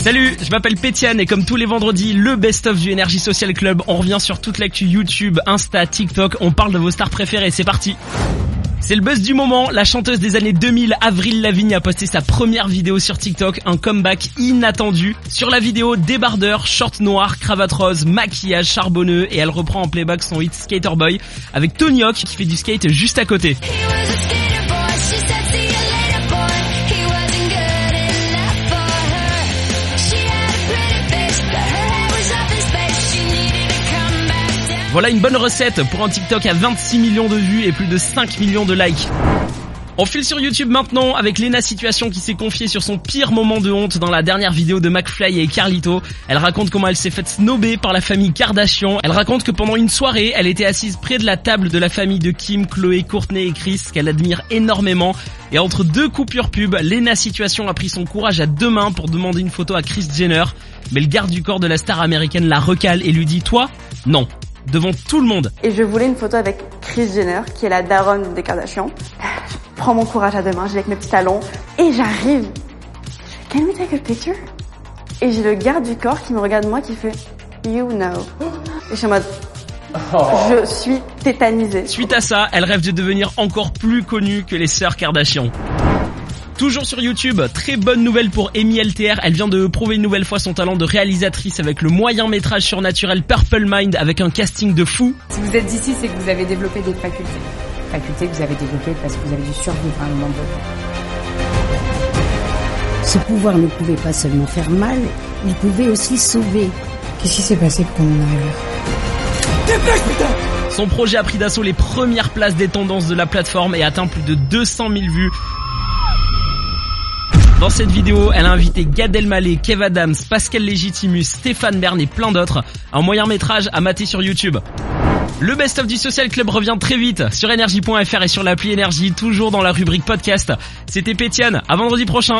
Salut, je m'appelle Pétiane et comme tous les vendredis, le best-of du Energy Social Club, on revient sur toute l'actu YouTube, Insta, TikTok, on parle de vos stars préférées, c'est parti c'est le buzz du moment, la chanteuse des années 2000, Avril Lavigne, a posté sa première vidéo sur TikTok, un comeback inattendu. Sur la vidéo, débardeur, short noir, cravate rose, maquillage charbonneux et elle reprend en playback son hit Skater Boy avec Tony Hawk qui fait du skate juste à côté. Voilà une bonne recette pour un TikTok à 26 millions de vues et plus de 5 millions de likes. On file sur YouTube maintenant avec Lena Situation qui s'est confiée sur son pire moment de honte dans la dernière vidéo de McFly et Carlito. Elle raconte comment elle s'est faite snober par la famille Kardashian. Elle raconte que pendant une soirée, elle était assise près de la table de la famille de Kim, Chloé, Courtney et Chris qu'elle admire énormément. Et entre deux coupures pub, Lena Situation a pris son courage à deux mains pour demander une photo à Chris Jenner. Mais le garde du corps de la star américaine la recale et lui dit toi, non, devant tout le monde. Et je voulais une photo avec Chris Jenner, qui est la daronne des Kardashians. Je prends mon courage à deux mains, j'ai avec mes petits talons, et j'arrive. Can we take a picture? Et j'ai le garde du corps qui me regarde moi qui fait You know. Et je suis en mode Je suis tétanisée. Suite à ça, elle rêve de devenir encore plus connue que les sœurs Kardashian. Toujours sur YouTube, très bonne nouvelle pour Amy LTR, elle vient de prouver une nouvelle fois son talent de réalisatrice avec le moyen métrage surnaturel Purple Mind avec un casting de fou. Si vous êtes d'ici, c'est que vous avez développé des facultés. Facultés que vous avez développées parce que vous avez dû survivre à un moment donné. Ce pouvoir ne pouvait pas seulement faire mal, il pouvait aussi sauver. Qu'est-ce qui s'est passé pour qu'on en arrive là Son projet a pris d'assaut les premières places des tendances de la plateforme et atteint plus de 200 000 vues. Dans cette vidéo, elle a invité Gad Elmaleh, Kev Adams, Pascal Légitimus, Stéphane Bern et plein d'autres. Un moyen métrage à mater sur YouTube. Le best-of du Social Club revient très vite sur énergie.fr et sur l'appli Énergie, toujours dans la rubrique podcast. C'était Pétiane, à vendredi prochain.